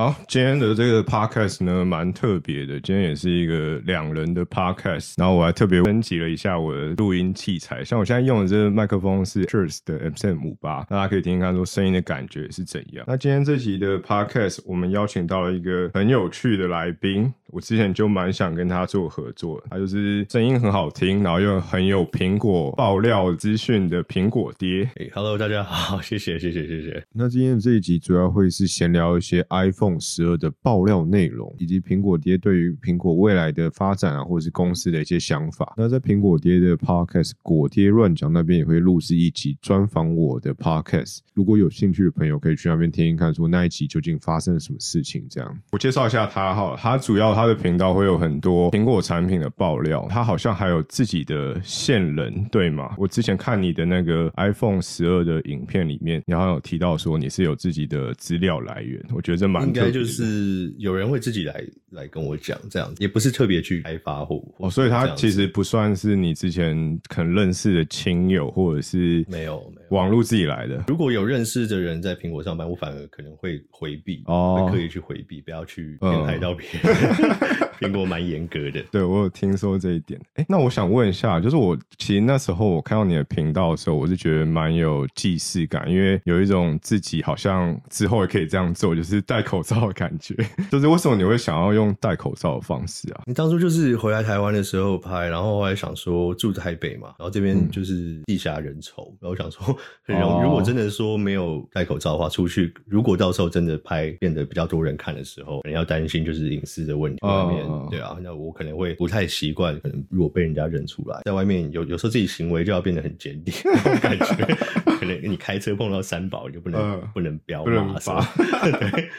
好，今天的这个 podcast 呢，蛮特别的。今天也是一个两人的 podcast，然后我还特别升级了一下我的录音器材。像我现在用的这个麦克风是 c h e r s 的 MCM 五八，大家可以听听看，说声音的感觉是怎样。那今天这集的 podcast，我们邀请到了一个很有趣的来宾。我之前就蛮想跟他做合作，他就是声音很好听，然后又很有苹果爆料资讯的苹果爹。哎，Hello，大家好，谢谢，谢谢，谢谢。那今天的这一集主要会是闲聊一些 iPhone 十二的爆料内容，以及苹果爹对于苹果未来的发展啊，或者是公司的一些想法。那在苹果爹的 Podcast 果爹乱讲那边也会录制一集专访我的 Podcast，如果有兴趣的朋友可以去那边听听看，说那一集究竟发生了什么事情。这样，我介绍一下他哈，他主要。他的频道会有很多苹果产品的爆料，他好像还有自己的线人，对吗？我之前看你的那个 iPhone 十二的影片里面，你好像有提到说你是有自己的资料来源，我觉得这蛮应该就是有人会自己来来跟我讲这样，也不是特别去开发或哦，所以他其实不算是你之前可能认识的亲友，或者是没有没有网络自己来的。如果有认识的人在苹果上班，我反而可能会回避哦，刻意去回避，不要去偏害到别人。苹果蛮严格的，对我有听说这一点。哎，那我想问一下，就是我其实那时候我看到你的频道的时候，我是觉得蛮有既视感，因为有一种自己好像之后也可以这样做，就是戴口罩的感觉。就是为什么你会想要用戴口罩的方式啊？你当初就是回来台湾的时候拍，然后后来想说住台北嘛，然后这边就是地下人稠，然后想说很容易。如果真的说没有戴口罩的话，出去如果到时候真的拍变得比较多人看的时候，可能要担心就是隐私的问题。对啊，那我可能会不太习惯，可能如果被人家认出来，在外面有有时候自己行为就要变得很坚定，感觉 可能你开车碰到三宝你就不能不能飙马吧？对，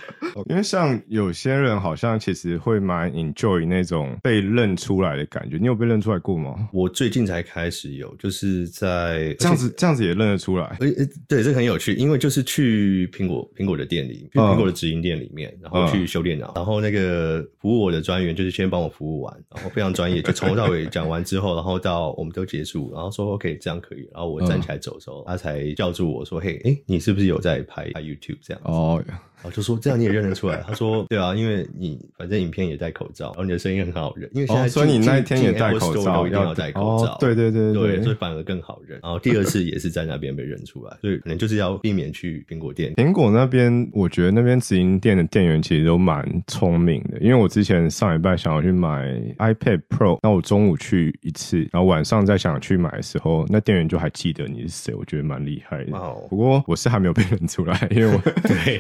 因为像有些人好像其实会蛮 enjoy 那种被认出来的感觉。你有被认出来过吗？我最近才开始有，就是在这样子这样子也认得出来。哎哎，对，这很有趣，因为就是去苹果苹果的店里，去苹果的直营店里面，然后去修电脑，然后那个服务我的专员就是先帮我服务完，然后非常专业，就从头到尾讲完之后，然后到我们都结束，然后说 OK，这样可以，然后我站起来走的时候，他才叫住我说：“嘿，哎，你是不是有在拍拍 YouTube 这样子？”哦。我就说这样你也认得出来？他说对啊，因为你反正影片也戴口罩，然后你的声音很好认。因为现在所以你那一天也戴口罩，一定要戴口罩。对对对对，所以反而更好认。然后第二次也是在那边被认出来，所以可能就是要避免去苹果店。苹果那边，我觉得那边直营店的店员其实都蛮聪明的。因为我之前上礼拜想要去买 iPad Pro，那我中午去一次，然后晚上再想去买的时候，那店员就还记得你是谁，我觉得蛮厉害的。不过我是还没有被认出来，因为我对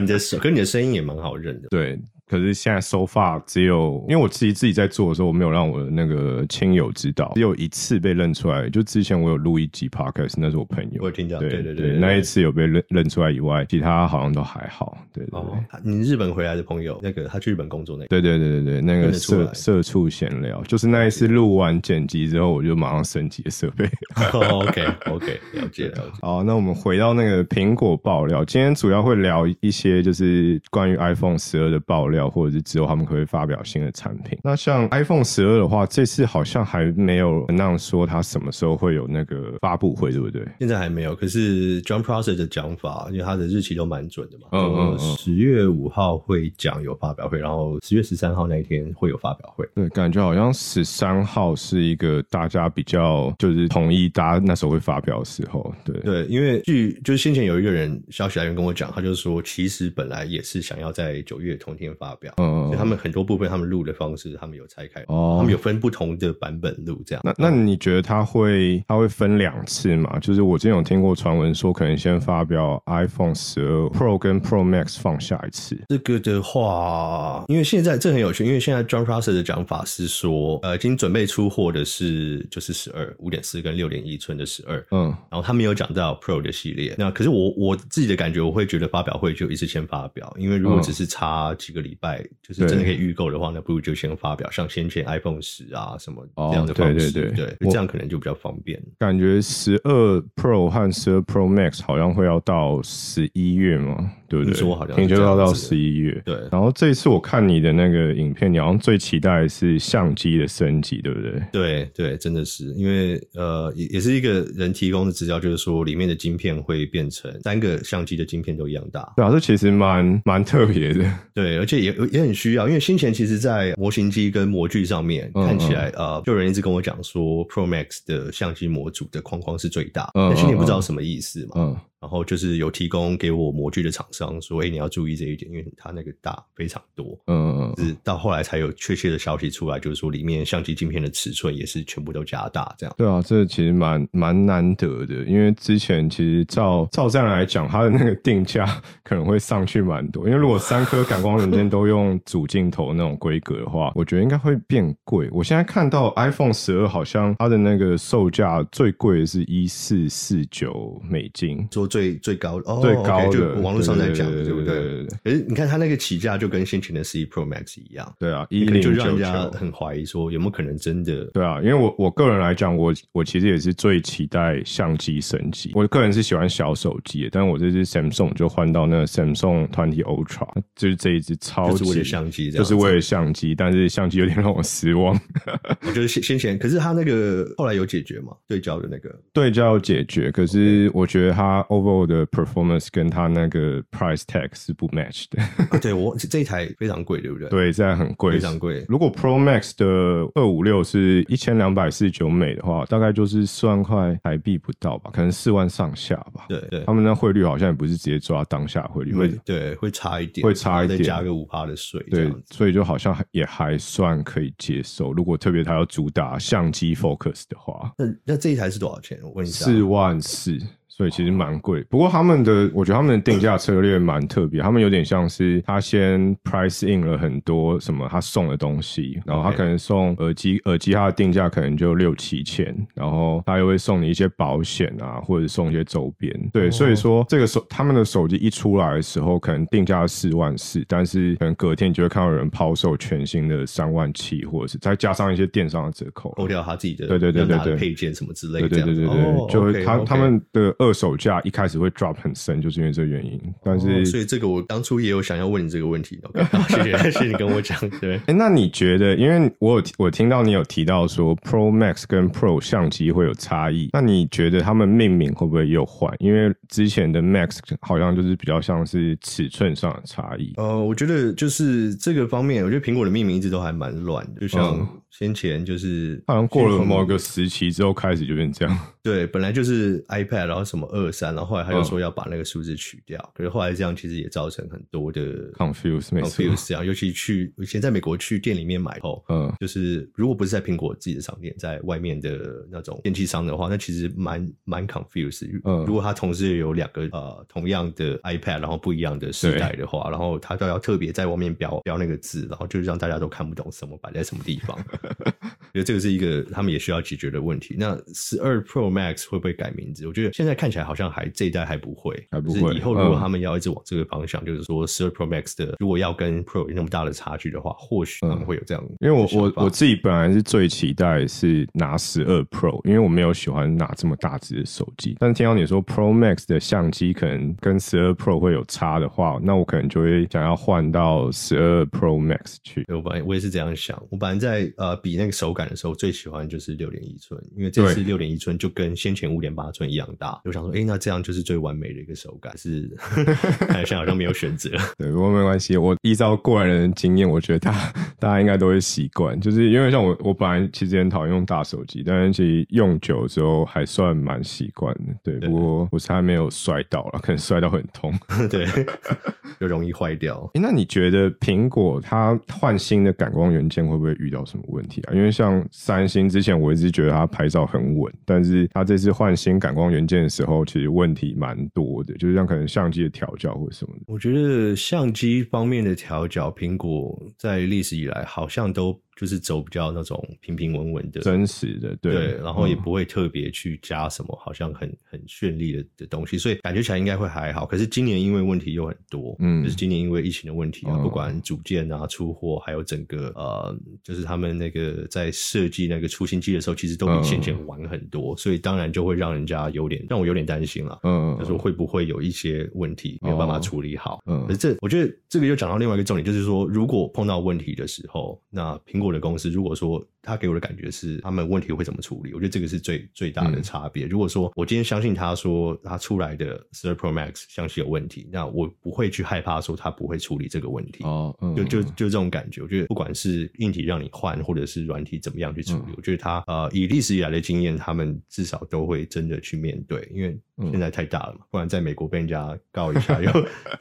你的手跟你的。声音也蛮好认的，对。可是现在 so far 只有，因为我自己自己在做的时候，我没有让我的那个亲友知道，只有一次被认出来。就之前我有录一集 podcast，那是我朋友，我听到，对对对，那一次有被认认出来以外，其他好像都还好。对对对，你日本回来的朋友，那个他去日本工作那，对对对对对，那个社社畜闲聊，就是那一次录完剪辑之后，我就马上升级设备。OK OK，了解了解。好，那我们回到那个苹果爆料，今天主要会聊一些就是关于 iPhone 十二的爆料。或者是之后他们可以发表新的产品。那像 iPhone 十二的话，这次好像还没有那样说它什么时候会有那个发布会，对不对？现在还没有。可是 John Prosser 的讲法，因为他的日期都蛮准的嘛。嗯嗯嗯。十月五号会讲有发表会，然后十月十三号那一天会有发表会。对，感觉好像十三号是一个大家比较就是同意，大家那时候会发表的时候。对对，因为据就是先前有一个人消息来源跟我讲，他就说其实本来也是想要在九月同天发。发表，嗯，所以他们很多部分，他们录的方式，他们有拆开，哦，他们有分不同的版本录，这样。那那你觉得他会他会分两次吗？就是我之前有听过传闻说，可能先发表 iPhone 十二 Pro 跟 Pro Max 放下一次。这个的话，因为现在这很有趣，因为现在 John Prosser 的讲法是说，呃，已经准备出货的是就是十二五点四跟六点一寸的十二，嗯，然后他没有讲到 Pro 的系列。那可是我我自己的感觉，我会觉得发表会就一次先发表，因为如果只是差几个礼。礼拜，就是真的可以预购的话，那不如就先发表，像先前 iPhone 十啊什么这样的方式，对对对，这样可能就比较方便。感觉十二 Pro 和十二 Pro Max 好像会要到十一月嘛？对不对？说好像听说要到十一月。对。然后这一次我看你的那个影片，你好像最期待是相机的升级，对不对？对对，真的是，因为呃，也也是一个人提供的资料，就是说里面的晶片会变成三个相机的晶片都一样大。对啊，这其实蛮蛮特别的。对，而且也也很需要，因为先前其实在模型机跟模具上面看起来，呃，就有人一直跟我讲说，Pro Max 的相机模组的框框是最大，但先前不知道什么意思嘛。嗯。然后就是有提供给我模具的厂商说，哎，你要注意这一点，因为它那个大非常多。嗯嗯。是到后来才有确切的消息出来，就是说里面相机镜片的尺寸也是全部都加大这样。对啊，这其实蛮蛮难得的，因为之前其实照照这样来讲，它的那个定价 可能会上去蛮多。因为如果三颗感光元件都用主镜头那种规格的话，我觉得应该会变贵。我现在看到 iPhone 十二好像它的那个售价最贵的是一四四九美金。说最最高哦，最高的网络上在讲的，对不对？可是你看它那个起价就跟先前的十一 Pro Max 一样，对啊，一零就让人家很怀疑说有没有可能真的？对啊，因为我我个人来讲，我我其实也是最期待相机升级。我个人是喜欢小手机，但是我这支 Samsung 就换到那个 Samsung Twenty Ultra，就是这一支超级为了相机，就是为了相机，但是相机有点让我失望。我觉得先先前，可是它那个后来有解决吗？对焦的那个对焦解决，可是我觉得它 o v e 的 performance 跟它那个 price tag 是不 match 的。对我这一台非常贵，对不对？对，现在很贵，非常贵。如果 Pro Max 的二五六是一千两百四十九美的话，大概就是四万块台币不到吧，可能四万上下吧。对对，他们那汇率好像也不是直接抓当下汇率，会对会差一点，会差一点，再加个五趴的税。对，所以就好像也还算可以接受。如果特别它要主打相机 focus 的话，那那这一台是多少钱？我问一下，四万四。所以其实蛮贵，不过他们的我觉得他们的定价策略蛮特别，他们有点像是他先 price in 了很多什么他送的东西，然后他可能送耳机，耳机他的定价可能就六七千，然后他又会送你一些保险啊，或者送一些周边。对，所以说这个手他们的手机一出来的时候，可能定价四万四，但是可能隔天你就会看到有人抛售全新的三万七，或者是再加上一些电商的折扣，扣掉他自己的对对对对对。配件什么之类的，对对对对对，就他他们的。二手价一开始会 drop 很深，就是因为这个原因。但是，所以这个我当初也有想要问你这个问题。谢谢，谢谢你跟我讲。对，哎，那你觉得？因为我有我听到你有提到说 Pro Max 跟 Pro 相机会有差异，那你觉得他们命名会不会又换？因为之前的 Max 好像就是比较像是尺寸上的差异。呃，我觉得就是这个方面，我觉得苹果的命名一直都还蛮乱的，就像。先前就是好像过了某个时期之后开始就变这样。对，本来就是 iPad，然后什么二三，然后后来他又说要把那个数字取掉。可是后来这样其实也造成很多的 confuse，confuse 这样。尤其去以前在美国去店里面买后，嗯，就是如果不是在苹果自己的商店，在外面的那种电器商的话，那其实蛮蛮 confuse。嗯，如果他同时有两个呃同样的 iPad，然后不一样的时代的话，然后他都要特别在外面标标那个字，然后就是让大家都看不懂什么摆在什么地方。觉得这个是一个他们也需要解决的问题。那十二 Pro Max 会不会改名字？我觉得现在看起来好像还这一代还不会，还不会。以后如果他们要一直往这个方向，就是说十二 Pro Max 的如果要跟 Pro 有那么大的差距的话，或许可能会有这样。因为我我我自己本来是最期待是拿十二 Pro，因为我没有喜欢拿这么大只的手机。但是听到你说 Pro Max 的相机可能跟十二 Pro 会有差的话，那我可能就会想要换到十二 Pro Max 去。我本来我也是这样想，我本来在呃。比那个手感的时候，最喜欢就是六点一寸，因为这次六点一寸就跟先前五点八寸一样大。我想说，哎，那这样就是最完美的一个手感，是 看现在好像没有选择。对，不过没关系，我依照过来人的经验，我觉得大大家应该都会习惯，就是因为像我，我本来其实很讨厌用大手机，但是其实用久之后还算蛮习惯的。对，不过我是还没有摔到了，可能摔到很痛，对，就容易坏掉。哎，那你觉得苹果它换新的感光元件会不会遇到什么问题？问题啊因为像三星之前，我一直觉得它拍照很稳，但是它这次换新感光元件的时候，其实问题蛮多的，就是像可能相机的调教或什么的。我觉得相机方面的调教，苹果在历史以来好像都。就是走比较那种平平稳稳的、真实的，对，然后也不会特别去加什么好像很很绚丽的的东西，所以感觉起来应该会还好。可是今年因为问题又很多，嗯，就是今年因为疫情的问题啊，不管组件啊、出货，还有整个呃，就是他们那个在设计那个出新机的时候，其实都比先前晚很多，所以当然就会让人家有点让我有点担心了，嗯，就是会不会有一些问题没有办法处理好，嗯，可是这我觉得这个又讲到另外一个重点，就是说如果碰到问题的时候，那苹果或者公司如果说。他给我的感觉是，他们问题会怎么处理？我觉得这个是最最大的差别。如果说我今天相信他说他出来的十二 Pro Max 相信有问题，那我不会去害怕说他不会处理这个问题。哦，就就就这种感觉。我觉得不管是硬体让你换，或者是软体怎么样去处理，我觉得他呃以历史以来的经验，他们至少都会真的去面对，因为现在太大了嘛，不然在美国被人家告一下，又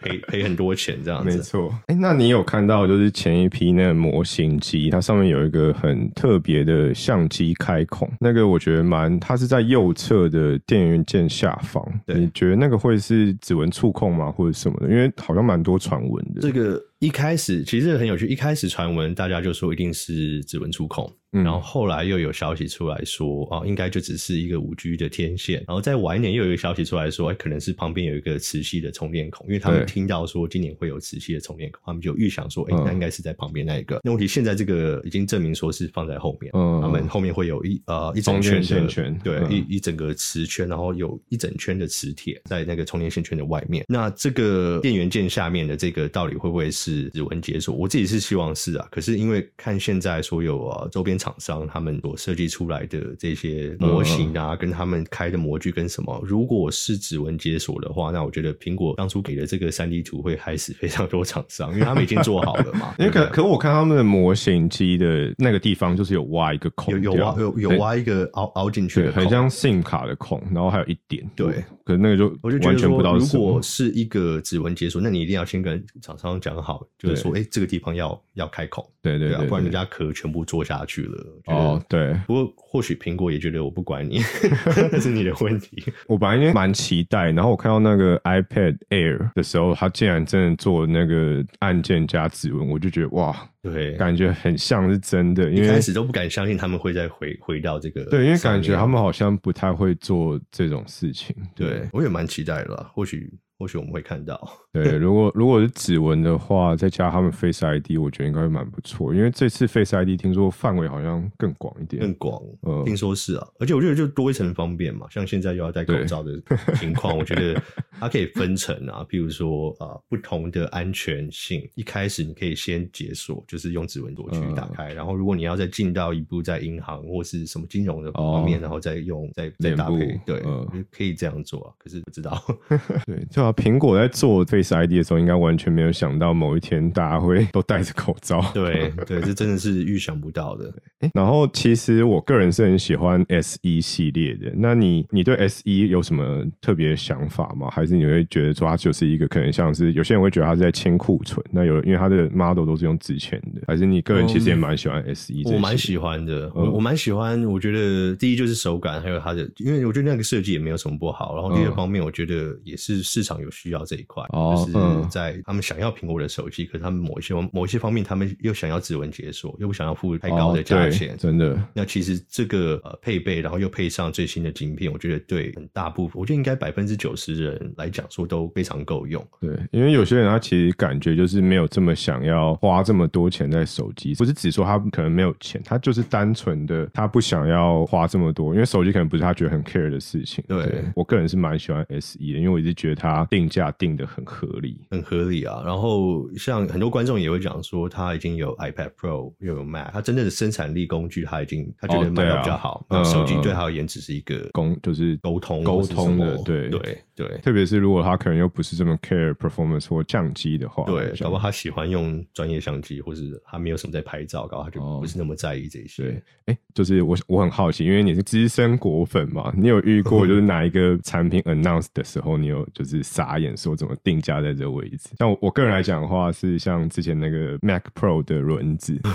赔赔很多钱这样子。没错。哎，那你有看到就是前一批那个模型机，它上面有一个很特。特别的相机开孔，那个我觉得蛮，它是在右侧的电源键下方。你觉得那个会是指纹触控吗，或者什么的？因为好像蛮多传闻的。这个。一开始其实很有趣，一开始传闻大家就说一定是指纹触控，然后后来又有消息出来说，哦，应该就只是一个五 G 的天线，然后再晚一点又有一个消息出来说，哎，可能是旁边有一个磁吸的充电孔，因为他们听到说今年会有磁吸的充电孔，他们就预想说，哎，那应该是在旁边那一个。那问题现在这个已经证明说是放在后面，嗯他们后面会有一呃一整圈线圈，对，一一整个磁圈，然后有一整圈的磁铁在那个充电线圈的外面。那这个电源键下面的这个到底会不会是指纹解锁？我自己是希望是啊，可是因为看现在所有啊周边厂商他们所设计出来的这些模型啊，跟他们开的模具跟什么，如果是指纹解锁的话，那我觉得苹果当初给的这个三 D 图会害死非常多厂商，因为他们已经做好了嘛。因为可可我看他们的模型机的那个地方就是有挖一个孔，有有挖有有挖一个凹凹进去，很像 SIM 卡的孔，然后还有一点对，可是那个就我就完全不知道。如果是一个指纹解锁，那你一定要先跟厂商讲好，就是说，哎，这个地方要。要开孔，对对对，不然人家壳全部做下去了。哦，对。不过或许苹果也觉得我不管你，那是你的问题。我本来蛮期待，然后我看到那个 iPad Air 的时候，它竟然真的做那个按键加指纹，我就觉得哇，对，感觉很像是真的。一开始都不敢相信他们会再回回到这个，对，因为感觉他们好像不太会做这种事情。对我也蛮期待的，或许。或许我们会看到，对，如果如果是指纹的话，再加他们 Face ID，我觉得应该会蛮不错。因为这次 Face ID 听说范围好像更广一点，更广，听说是啊。而且我觉得就多一层方便嘛，像现在又要戴口罩的情况，我觉得它可以分层啊，譬如说啊，不同的安全性，一开始你可以先解锁，就是用指纹夺取打开，然后如果你要再进到一步，在银行或是什么金融的方面，然后再用再再搭配，对，可以这样做啊。可是不知道，对，就。苹果在做 Face ID 的时候，应该完全没有想到某一天大家会都戴着口罩。对对，这真的是预想不到的。然后，其实我个人是很喜欢 S E 系列的。那你你对 S E 有什么特别的想法吗？还是你会觉得说它就是一个可能像是有些人会觉得它是在清库存？那有因为它的 model 都是用纸钱的，还是你个人其实也蛮喜欢 S E？我蛮喜欢的，我我蛮喜欢。我觉得第一就是手感，还有它的，因为我觉得那个设计也没有什么不好。然后第二方面，我觉得也是市场。有需要这一块，就是在他们想要苹果的手机，可是他们某一些某一些方面，他们又想要指纹解锁，又不想要付太高的价钱，真的。那其实这个呃配备，然后又配上最新的晶片，我觉得对很大部分，我觉得应该百分之九十人来讲说都非常够用。对，因为有些人他其实感觉就是没有这么想要花这么多钱在手机，不是只说他可能没有钱，他就是单纯的他不想要花这么多，因为手机可能不是他觉得很 care 的事情。对我个人是蛮喜欢 S E 的，因为我一直觉得它。定价定的很合理，很合理啊。然后像很多观众也会讲说，他已经有 iPad Pro 又有 Mac，他真正的生产力工具他已经他觉得卖的比较好。手机对他而言只是一个沟，就是沟通沟通的，对对对。特别是如果他可能又不是这么 care performance 或降机的话，对，搞不好他喜欢用专业相机，或是他没有什么在拍照，搞不好他就不是那么在意这些。对，哎，就是我我很好奇，因为你是资深果粉嘛，你有遇过 就是哪一个产品 announce 的时候，你有就是。傻眼，说怎么定价在这位置。像我我个人来讲的话，是像之前那个 Mac Pro 的轮子。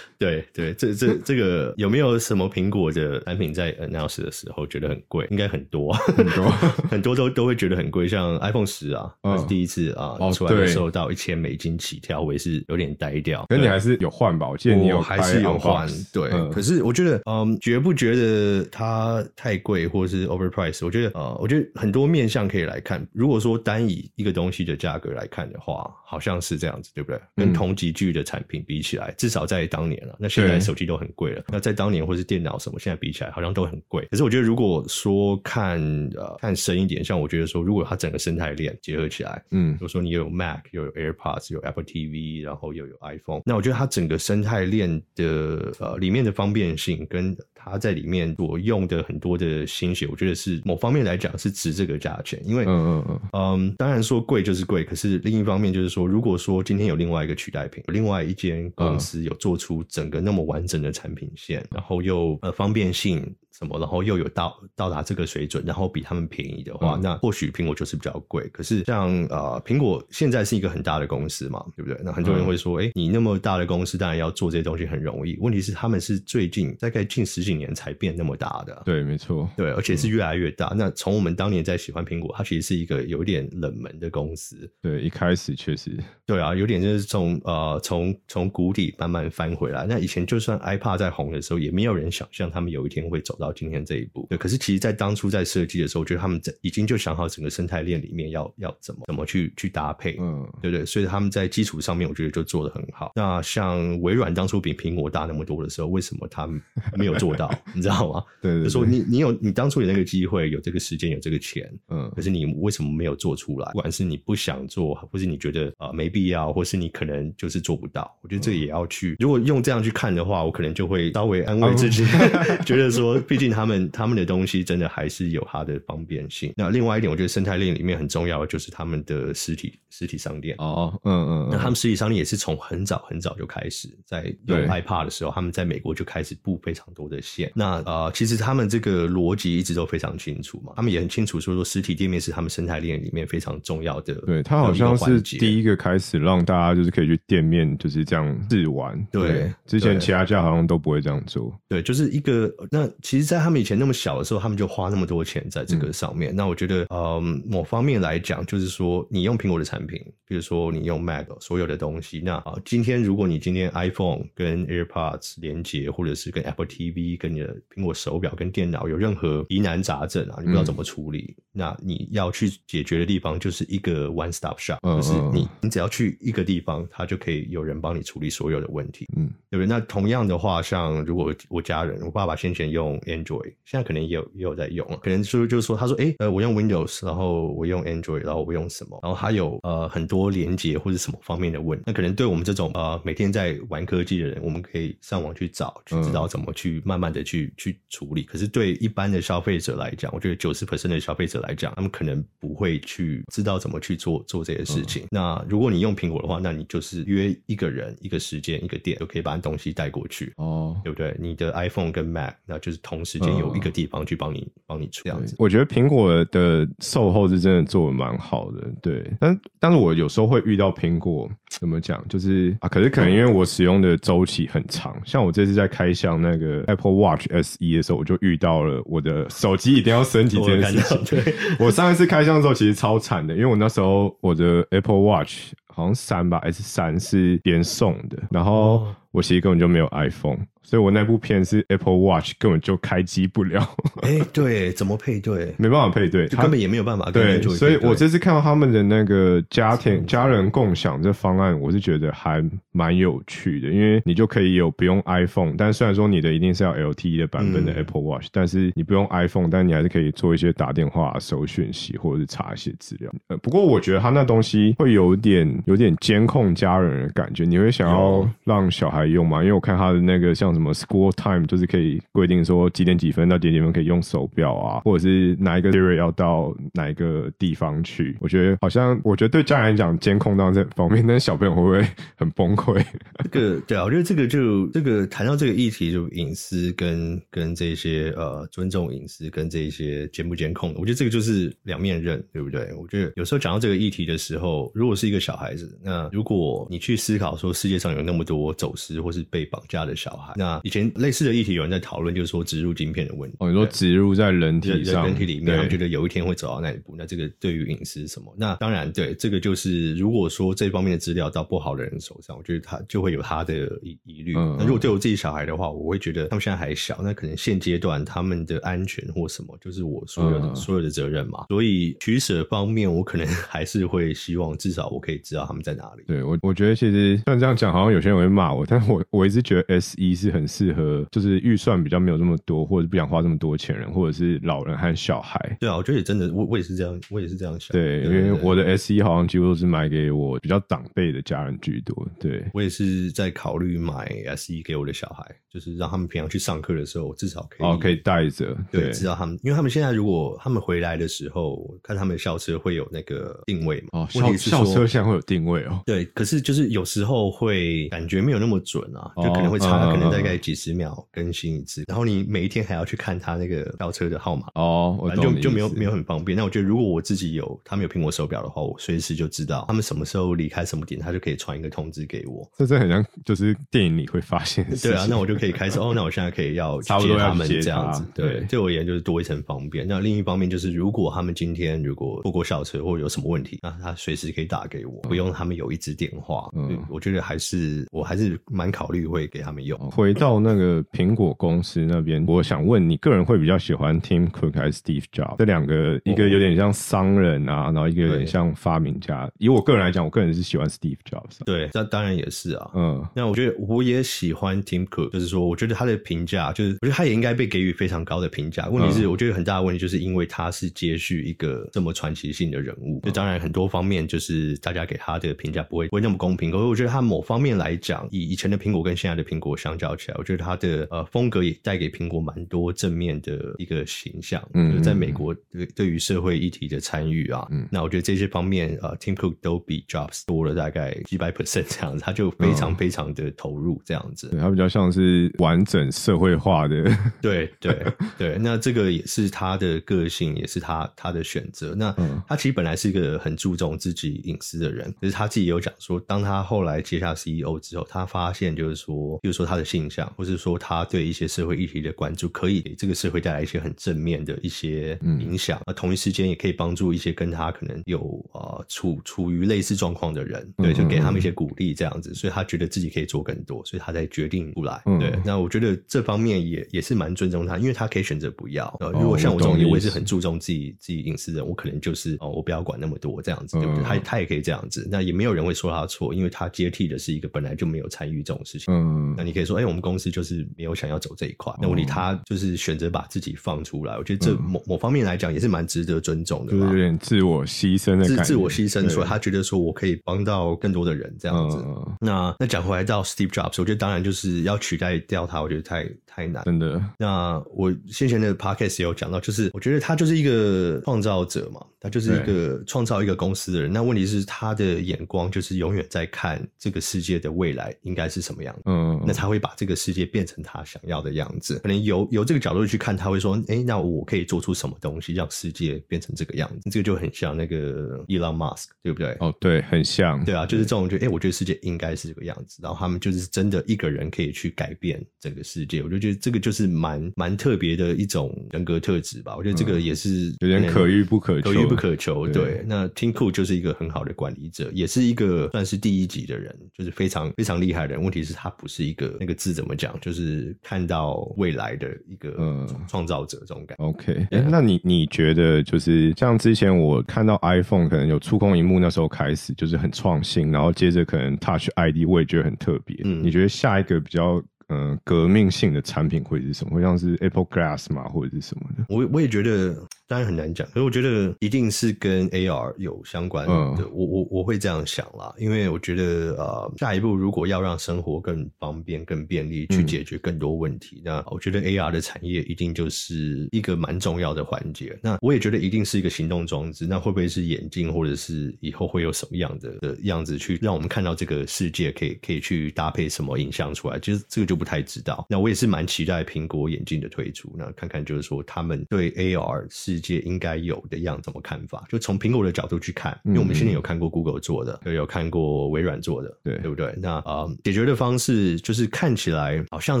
对对，这这这个有没有什么苹果的产品在 announce 的时候觉得很贵？应该很多很多 很多都都会觉得很贵，像 iPhone 十啊，是第一次啊出来的时候到一千美金起跳，我也是有点呆掉。可你还是有换吧？我记得你有还是有换。对，可是我觉得，嗯，觉不觉得它太贵或者是 overprice？我觉得，呃，我觉得很多面向可以来看。如果说单以一个东西的价格来看的话，好像是这样子，对不对？跟同级距的产品比起来，至少在当年了。那现在手机都很贵了。那在当年或是电脑什么，现在比起来好像都很贵。可是我觉得，如果说看呃看深一点，像我觉得说，如果它整个生态链结合起来，嗯，比如说你又有 Mac，又有 AirPods，有 Apple TV，然后又有 iPhone，那我觉得它整个生态链的呃里面的方便性跟。它在里面所用的很多的心血，我觉得是某方面来讲是值这个价钱，因为嗯嗯嗯嗯，当然说贵就是贵，可是另一方面就是说，如果说今天有另外一个取代品，另外一间公司有做出整个那么完整的产品线，然后又呃方便性。什么，然后又有到到达这个水准，然后比他们便宜的话，那或许苹果就是比较贵。可是像呃，苹果现在是一个很大的公司嘛，对不对？那很多人会说，哎，你那么大的公司，当然要做这些东西很容易。问题是他们是最近大概近十几年才变那么大的。对，没错，对，而且是越来越大。那从我们当年在喜欢苹果，它其实是一个有点冷门的公司。对，一开始确实。对啊，有点就是从呃从从谷底慢慢翻回来。那以前就算 iPad 在红的时候，也没有人想象他们有一天会走到。到今天这一步，对，可是其实，在当初在设计的时候，我觉得他们在已经就想好整个生态链里面要要怎么怎么去去搭配，嗯，对不对？所以他们在基础上面，我觉得就做的很好。那像微软当初比苹果大那么多的时候，为什么他没有做到？你知道吗？对，就说你你有你当初有那个机会，有这个时间，有这个钱，嗯，可是你为什么没有做出来？不管是你不想做，或是你觉得啊没必要，或是你可能就是做不到。我觉得这也要去，如果用这样去看的话，我可能就会稍微安慰自己，觉得说。毕竟他们他们的东西真的还是有它的方便性。那另外一点，我觉得生态链里面很重要的就是他们的实体实体商店。哦，嗯嗯。那他们实体商店也是从很早很早就开始在用 iPad 的时候，他们在美国就开始布非常多的线。那呃，其实他们这个逻辑一直都非常清楚嘛。他们也很清楚说说实体店面是他们生态链里面非常重要的。对他好像是第一个开始让大家就是可以去店面就是这样试玩。对，之前其他家好像都不会这样做。对，就是一个那其实。在他们以前那么小的时候，他们就花那么多钱在这个上面。那我觉得，嗯，某方面来讲，就是说，你用苹果的产品，比如说你用 Mac，所有的东西，那啊，今天如果你今天 iPhone 跟 AirPods 连接，或者是跟 Apple TV、跟你的苹果手表、跟电脑有任何疑难杂症啊，你不知道怎么处理，那你要去解决的地方就是一个 One Stop Shop，就是你你只要去一个地方，它就可以有人帮你处理所有的问题，嗯，对不对？那同样的话，像如果我家人，我爸爸先前用。Android 现在可能也有也有在用了，可能就是就是说，他说，哎，呃，我用 Windows，然后我用 Android，然后我用什么？然后还有呃很多连接或者什么方面的问，那可能对我们这种呃每天在玩科技的人，我们可以上网去找，去知道怎么去慢慢的去去处理。可是对一般的消费者来讲，我觉得九十 percent 的消费者来讲，他们可能不会去知道怎么去做做这些事情。那如果你用苹果的话，那你就是约一个人、一个时间、一个店，就可以把东西带过去，哦，对不对？你的 iPhone 跟 Mac，那就是同。时间有一个地方去帮你帮你出这样子，我觉得苹果的售后是真的做的蛮好的，对。但但是我有时候会遇到苹果怎么讲，就是啊，可是可能因为我使用的周期很长，像我这次在开箱那个 Apple Watch S E 的时候，我就遇到了我的手机一定要升级这件事情。对 我上一次开箱的时候其实超惨的，因为我那时候我的 Apple Watch 好像三吧，S 三是别人送的，然后我其实根本就没有 iPhone。所以我那部片是 Apple Watch 根本就开机不了。哎，对，怎么配对？没办法配对，根本也没有办法。对，所以我这次看到他们的那个家庭家人共享这方案，我是觉得还蛮有趣的，因为你就可以有不用 iPhone，但虽然说你的一定是要 LTE 的版本的 Apple Watch，但是你不用 iPhone，但你还是可以做一些打电话、收讯息或者是查一些资料。呃，不过我觉得他那东西会有点有点监控家人的感觉，你会想要让小孩用吗？因为我看他的那个像。什么 school time，就是可以规定说几点几分到几点几分可以用手表啊，或者是哪一个 period 要到哪一个地方去。我觉得好像，我觉得对家人来讲，监控到这方面，但是小朋友会不会很崩溃？这个对啊，我觉得这个就这个谈到这个议题，就隐私跟跟这些呃尊重隐私跟这些监不监控的，我觉得这个就是两面刃，对不对？我觉得有时候讲到这个议题的时候，如果是一个小孩子，那如果你去思考说世界上有那么多走失或是被绑架的小孩，那以前类似的议题有人在讨论，就是说植入晶片的问题。哦，你说植入在人体上，人体里面，我觉得有一天会走到那一步。那这个对于隐私什么？那当然对，这个就是如果说这方面的资料到不好的人手上，我觉得他就会有他的疑疑虑。嗯那如果对我自己小孩的话，我会觉得他们现在还小，那可能现阶段他们的安全或什么，就是我所有的所有的责任嘛。所以取舍方面，我可能还是会希望至少我可以知道他们在哪里。对我，我觉得其实像这样讲，好像有些人会骂我，但是我我一直觉得 S 一是很适合，就是预算比较没有这么多，或者不想花这么多钱人，或者是老人和小孩。对啊，我觉得也真的，我我也是这样，我也是这样想。对，因为我的 S 一好像几乎都是买给我比较长辈的家人居多。对我也是在考虑买 S 一给我的小孩，就是让他们平常去上课的时候，至少可以哦可以带着，对，知道他们，因为他们现在如果他们回来的时候，看他们的校车会有那个定位嘛。哦，校校车现在会有定位哦。对，可是就是有时候会感觉没有那么准啊，就可能会差，可能大概几十秒更新一次，然后你每一天还要去看他那个校车的号码哦，反正就就没有没有很方便。那我觉得如果我自己有他们有苹果手表的话，我随时就知道他们什么时候离开什么点，他就可以传一个通知给我。这这很像就是电影里会发现。对啊，那我就可以开始哦，那我现在可以要接他们这样子。对，对我而言就是多一层方便。那另一方面就是，如果他们今天如果错过校车或者有什么问题，那他随时可以打给我，不用他们有一支电话。嗯，我觉得还是我还是蛮考虑会给他们用。回到那个苹果公司那边，我想问你个人会比较喜欢 Tim Cook 还是 Steve Jobs？这两个一个有点像商人啊，然后一个有点像发明家。以我个人来讲，我个人是喜欢 Steve Jobs。对，那当然也是啊。嗯，那我觉得我也喜欢 Tim Cook，就是说，我觉得他的评价就是，我觉得他也应该被给予非常高的评价。问题是，我觉得很大的问题就是因为他是接续一个这么传奇性的人物，就当然很多方面就是大家给他的评价不会不会那么公平。可是我觉得他某方面来讲，以以前的苹果跟现在的苹果相较起来，我觉得他的呃风格也带给苹果蛮多正面的一个形象。嗯，在美国对对于社会议题的参与啊，嗯，那我觉得这些方面呃，Tim Cook 都比 Jobs 多了大概几百 percent 这样子，他就非常非常的投入这样子。对他比较像是完整社会化的。对对对，那这个也是他的个性，也是他他的选择。那他其实本来是一个很注重自己隐私的人，可是他自己有讲说，当他后来接下 CEO 之后，他发现就是说，比如说他的形象，或是说他对一些社会议题的关注，可以给这个社会带来一些很正面的一些影响。那同一时间也可以帮助一些跟他可能有呃处处于类似状况的人，对，就给他们一些鼓励这样子。所以他觉得自己可以做更多，所以他才决定出来。对，那我觉得这方面也也是蛮尊重他，因为他可以选择不要。呃如果像我这种，我也是很注重自己自己隐私的人，我可能就是哦，我不要管那么多这样子，对不对？他他也可以这样子，那也没有人会说他错，因为他接替的是一个本来就没有参与这种事情。嗯，那你可以说，哎，我们公司就是没有想要走这一块。那问题他就是选择把自己放出来，我觉得这某某方面来讲也是蛮值得尊重的，就是有点自我牺牲的自自我牺牲出来，他觉得说我可以帮到更多的人这样子。那那讲回来到 Steve Jobs，我觉得当然就是要取代掉他，我觉得太太难，真的。那我先前的 podcast 也有讲到，就是我觉得他就是一个创造者嘛，他就是一个创造一个公司的人。那问题是他的眼光就是永远在看这个世界的未来应该是什么样子，嗯，那才会把这个世界变成他想要的样子。可能由由这个角度去看，他会说，哎，那我可以做出什么东西让世界变成这个样子？这个就很像那个 Elon Musk，对不对？哦，对，很像，对啊，就是这种，就哎，我觉得世界应该是这个样子，然后他们就是真的一个人可以去改变整个世界。我就觉得这个就是蛮蛮特别的一种人格特质吧。我觉得这个也是有点可遇不可求可遇不可求。对，那 Tim Cook 就是一个很好的管理者，也是一个算是第一级的人，就是非常非常厉害的人。问题是，他不是一个那个字怎么讲，就是看到未来的一个创造者这种感。OK，哎，那你你觉得就是像之前我看到 iPhone 可能有触控荧幕，那时候开始就是很创新，然后接着可能 Touch ID 我也觉得很特别。嗯，你觉得下一个比较？呃革命性的产品会是什么？会像是 Apple Glass 嘛，或者是什么的？我我也觉得，当然很难讲，可是我觉得一定是跟 AR 有相关的。我我我会这样想啦，因为我觉得呃，下一步如果要让生活更方便、更便利，去解决更多问题，那我觉得 AR 的产业一定就是一个蛮重要的环节。那我也觉得一定是一个行动装置，那会不会是眼镜，或者是以后会有什么样的的样子去让我们看到这个世界，可以可以去搭配什么影像出来？其实这个就不太知道。那我也是蛮期待苹果眼镜的推出，那看看就是说他们对 AR 世界应该有的样怎么看法？就从苹果的角度去看，因为我们现在有看过 Google 做的，有有看过微软做的，对对不对？那啊，解决的方式就是看起来好像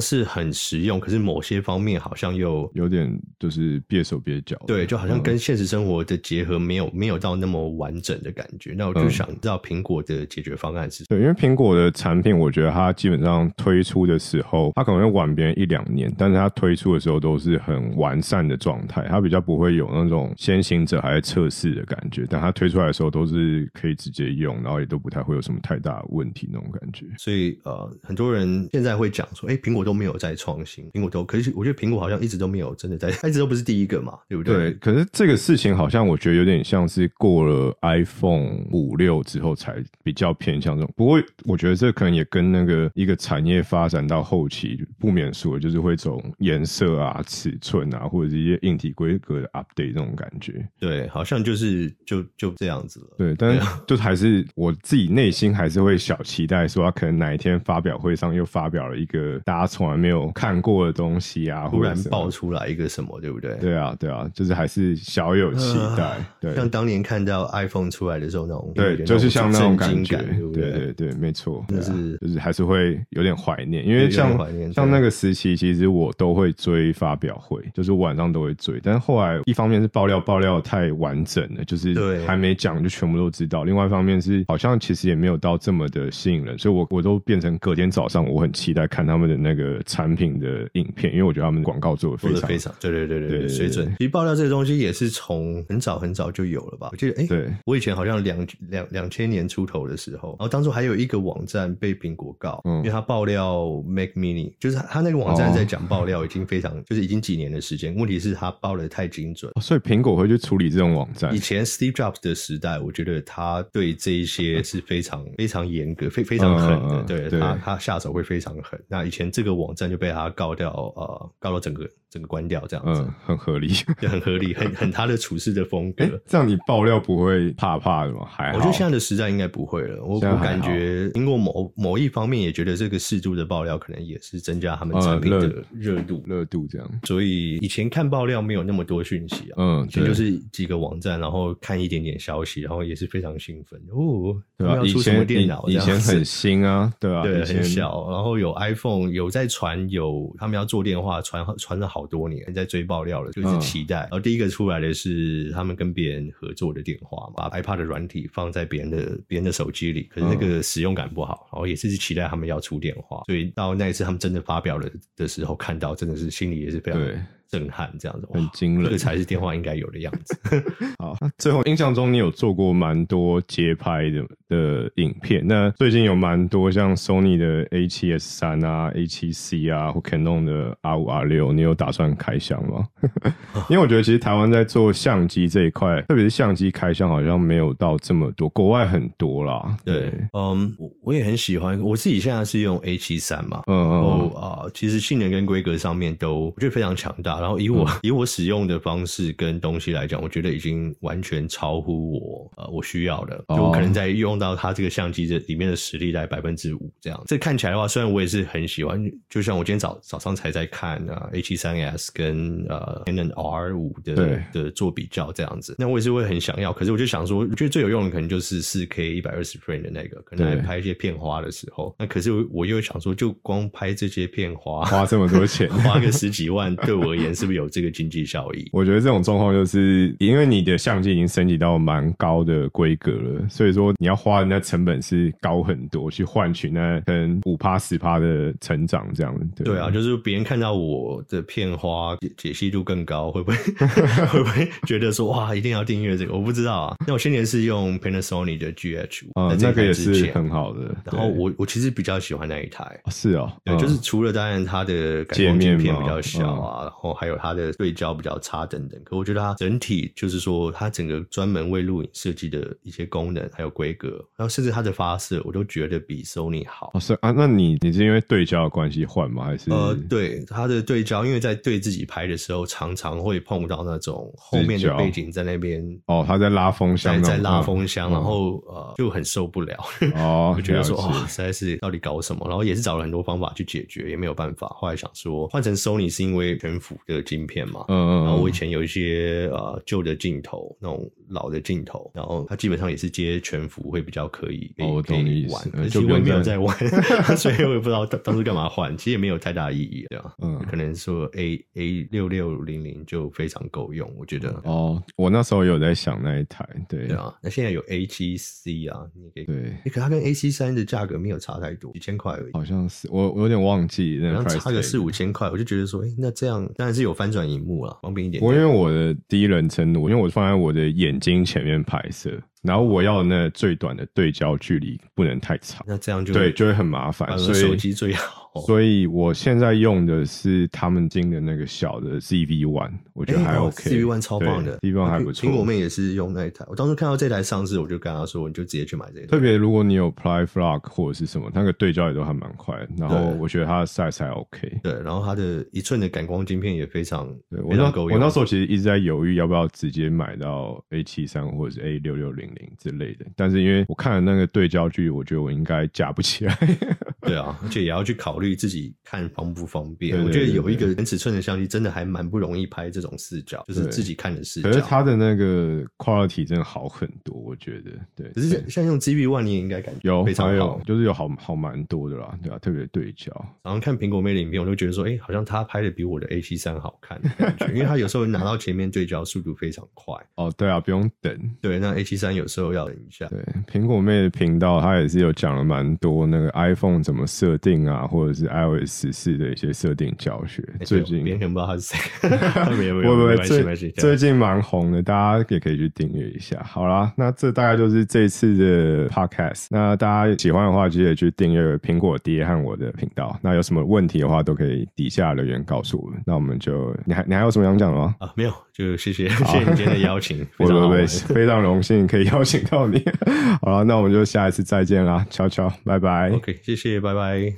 是很实用，可是某些方面好像又有点就是蹩手蹩脚，对，就好像跟现实生活的结合没有没有到那么完整的感觉。那我就想知道苹果的解决方案是？对，因为苹果的产品，我觉得它基本上推出的时候，它可能会晚别人一两年，但是它推出的时候都是很完善的状态，它比较不会有那种先行者还在测试的感觉。但它推出来的时候都是可以直接用，然后也都不太会有什么太大的问题那种感觉。所以呃，很多人现在会讲说，哎，苹果都没有在创新，苹果都，可是我觉得苹果好像一直都没有真的在，一直都不是第一个嘛，对不对？对。可是这个事情好像我觉得有点像是过了 iPhone 五六之后才比较偏向这种。不过我觉得这可能也跟那个一个产业发展到后期不免俗的，就是会从颜色啊、尺寸啊，或者是一些硬体规格的 update 这种感觉。对，好像就是就就这样子了。对，但是 就还是我自己内心还是会小期待，说他可能哪一天发表会上又发表了一个大家从来没有看过的东西啊，忽然爆出来一个什么，对不对？对啊，对啊，就是还是小有期待。对，像当年看到 iPhone 出来的时候那种，对，就是像那种感觉，对对对，没错，就是就是还是会有点怀念，因为像像那个时期，其实我都会追发表会，就是晚上都会追，但是后来一方面是爆料爆料太完整了，就是还没讲就全部都知道；，另外一方面是好像其实也没有到这么的吸引人，所以我我都变成隔天早上我很期待看他们的那个产品的影片，因为我觉得他们广告做的非常非常，对对对对对，水准。其实爆料这个东西也是从很早很早就有了吧？我记得，哎，对。我以前好像两两两千年出头的时候，然后当初还有一个网站被苹果告，因为他爆料 Mac Mini，就是他那个网站在讲爆料已经非常，就是已经几年的时间，问题是他爆的太精准，所以苹果会去处理这种网站。以前 Steve Jobs 的时代，我觉得他对这一些是非常非常严格、非非常狠的，对他他下手会非常狠。那以前这个网站就被他告掉，呃，告到整个。整个关掉这样子，嗯，很合理，也很合理，很很他的处事的风格。这样你爆料不会怕怕的吗？还我觉得现在的时代应该不会了。我我感觉经过某某一方面也觉得这个适度的爆料可能也是增加他们产品的热度热度这样。所以以前看爆料没有那么多讯息啊，嗯，就是几个网站，然后看一点点消息，然后也是非常兴奋哦，对吧？以前电脑以前很新啊，对吧？对，很小，然后有 iPhone，有在传，有他们要做电话，传传的好多年，在追。爆料了，就是期待。然后第一个出来的是他们跟别人合作的电话嘛，把 iPad 的软体放在别人的别人的手机里，可是那个使用感不好。然后也是期待他们要出电话，所以到那一次他们真的发表了的时候，看到真的是心里也是非常。震撼这样子，很惊人，这个才是电话应该有的样子。好，那最后印象中你有做过蛮多街拍的的影片，那最近有蛮多像 Sony 的 A 七 S 三啊、A 七 C 啊，或 Canon 的 R 五 R 六，你有打算开箱吗？因为我觉得其实台湾在做相机这一块，特别是相机开箱，好像没有到这么多，国外很多啦。对，嗯，我我也很喜欢，我自己现在是用 A 七三嘛，嗯嗯，啊，其实性能跟规格上面都我觉得非常强大。然后以我以我使用的方式跟东西来讲，我觉得已经完全超乎我呃我需要的，就我可能在用到它这个相机的里面的实力在百分之五这样。这看起来的话，虽然我也是很喜欢，就像我今天早早上才在看啊 A 七三 S 跟呃 Canon R 五的的做比较这样子，那我也是会很想要。可是我就想说，我觉得最有用的可能就是四 K 一百二十 frame 的那个，可能来拍一些片花的时候。那可是我又想说，就光拍这些片花花这么多钱，花个十几万，对我而是不是有这个经济效益？我觉得这种状况就是因为你的相机已经升级到蛮高的规格了，所以说你要花的那成本是高很多，去换取那可能五趴十趴的成长这样。对啊，就是别人看到我的片花解解析度更高，会不会 会不会觉得说哇一定要订阅这个？我不知道啊。那我先前是用 Panasonic 的 GH 五，那个也是很好的。然后我我其实比较喜欢那一台，是哦，对，就是除了当然它的界面片比较小啊，然后还有它的对焦比较差等等。可我觉得它整体就是说，它整个专门为录影设计的一些功能还有规格，然后甚至它的发射，我都觉得比 Sony 好。是啊，那你你是因为对焦的关系换吗？还是呃，对它的对焦，因为在对自己拍的时候，常常会碰到那种后面的背景在那边哦，它在拉风箱，在拉风箱，然后呃就很受不了哦，就觉得说哦，实在是到底搞什么？然后也是找了很多方法去解决，也没有办法。后来想说换成 Sony 是因为全幅的镜片嘛，嗯嗯，然后我以前有一些呃旧的镜头，那种老的镜头，然后它基本上也是接全幅会比较可以，我懂你玩，其实我也没有在玩，所以我也不知道当初干嘛换，其实也没有太大意义，对吧？嗯，可能说 A A 六六零零就非常够用，我觉得。哦，我那时候有在想那一台，对。啊，那现在有 A 七 C 啊，你可以对，可它跟 A 七三的价格没有差太多，几千块而已，好像是我我有点忘记，好像差个四五千块，我就觉得说，哎，那这样当然是有翻转荧幕了，方便一点。我因为我的第一人称，我因为我放在我的眼睛前面拍摄。然后我要那最短的对焦距离不能太长，那这样就对就会很麻烦。所以手机最好。所以我现在用的是他们金的那个小的 CV One，我觉得还 OK。CV One 超棒的，CV One 还不错。苹果妹也是用那一台。我当时看到这台上市，我就跟他说，你就直接去买这台。特别如果你有 plyflock 或者是什么，那个对焦也都还蛮快。然后我觉得它的 size 还 OK。对，然后它的一寸的感光镜片也非常，我那我那时候其实一直在犹豫要不要直接买到 A 七三或者是 A 六六零零之类的。但是因为我看了那个对焦距，我觉得我应该架不起来。对啊，而且也要去考虑自己看方不方便。我觉得有一个全尺寸的相机真的还蛮不容易拍这种视角，就是自己看的视角。可是它的那个 quality 真的好很多，我觉得。对，只是像用 GB One 你也应该感觉有非常好，就是有好好蛮多的啦，对吧？特别对焦。然后看苹果妹的影片，我就觉得说，哎，好像他拍的比我的 A 七三好看，感觉，因为他有时候拿到前面对焦速度非常快。哦，对啊，不用等。对，那 A 七三有时候要等一下。对，苹果妹的频道，她也是有讲了蛮多那个 iPhone 怎么设定啊，或者是 iOS 十四的一些设定教学。最近别人不知道他是谁，没有没有没最最近蛮红的，大家也可以去订阅一下。好啦，那这大概就是这次的 Podcast。那大家喜欢的话，记得去订阅苹果爹和我的频道。那有什么问题的话，都可以底下留言告诉我。那我们就你还你还有什么想讲的吗？啊，没有，就谢谢谢谢你今天的邀请，非常非常荣幸可以邀请到你。好了，那我们就下一次再见啦，悄悄，拜拜。OK，谢谢，拜拜。